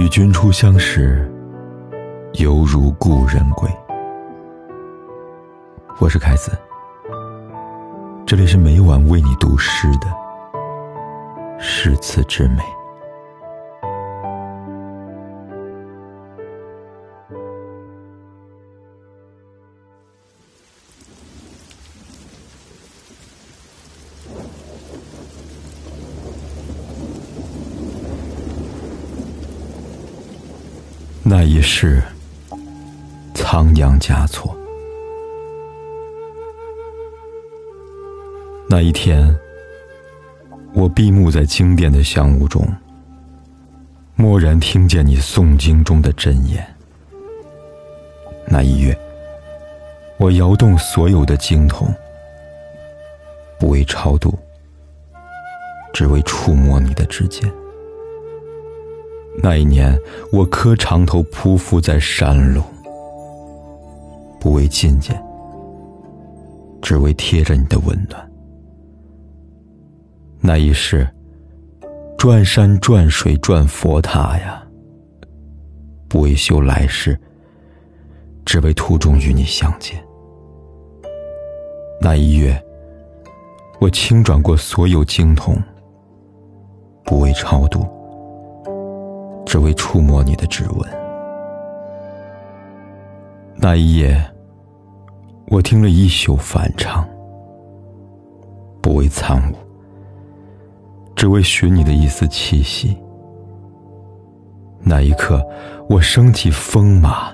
与君初相识，犹如故人归。我是凯子，这里是每晚为你读诗的诗词之美。那一世，仓央嘉措。那一天，我闭目在经殿的香雾中，蓦然听见你诵经中的真言。那一月，我摇动所有的经筒，不为超度，只为触摸你的指尖。那一年，我磕长头匍匐在山路，不为觐见，只为贴着你的温暖。那一世，转山转水转佛塔呀，不为修来世，只为途中与你相见。那一月，我轻转过所有经筒，不为超度。只为触摸你的指纹。那一夜，我听了一宿梵唱，不为参悟，只为寻你的一丝气息。那一刻，我升起风马，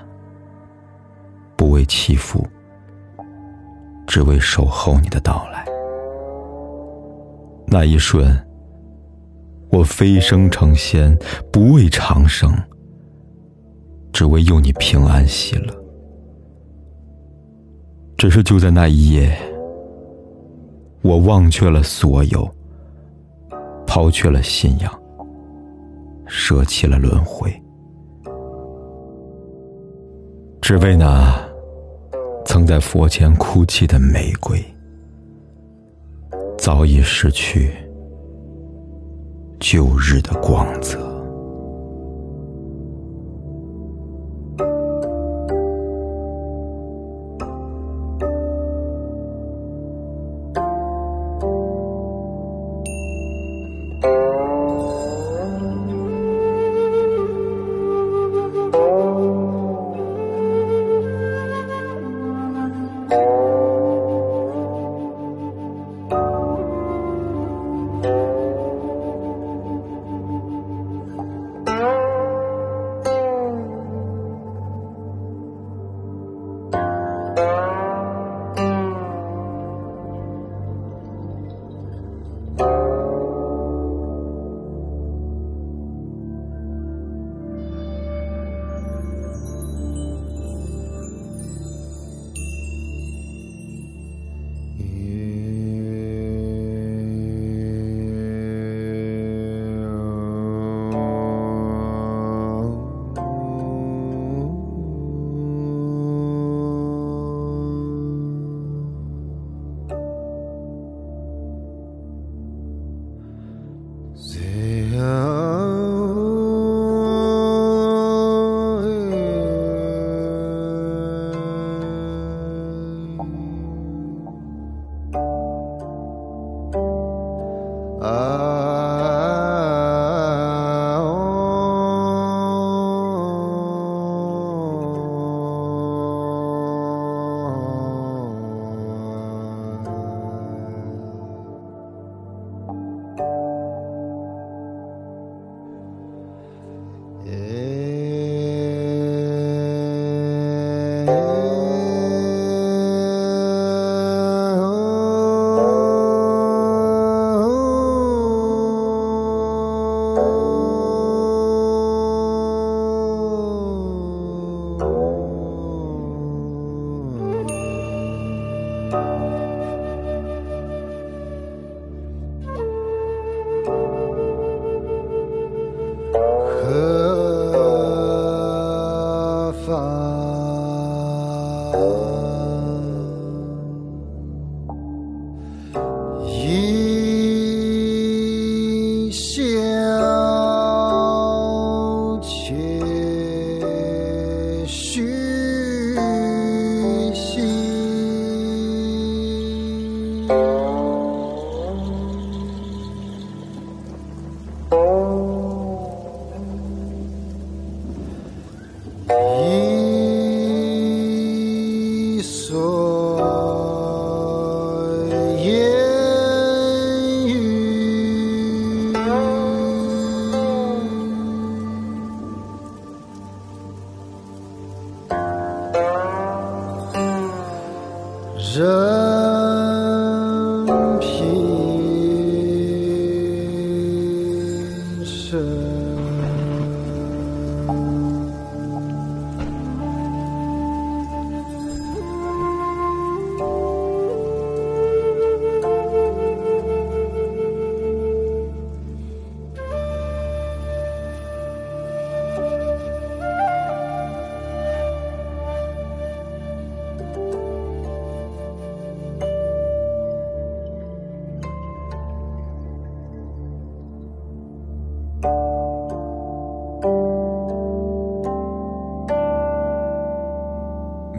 不为祈福，只为守候你的到来。那一瞬。我飞升成仙，不为长生，只为佑你平安喜乐。只是就在那一夜，我忘却了所有，抛却了信仰，舍弃了轮回，只为那曾在佛前哭泣的玫瑰，早已失去。旧日的光泽。Ah. 这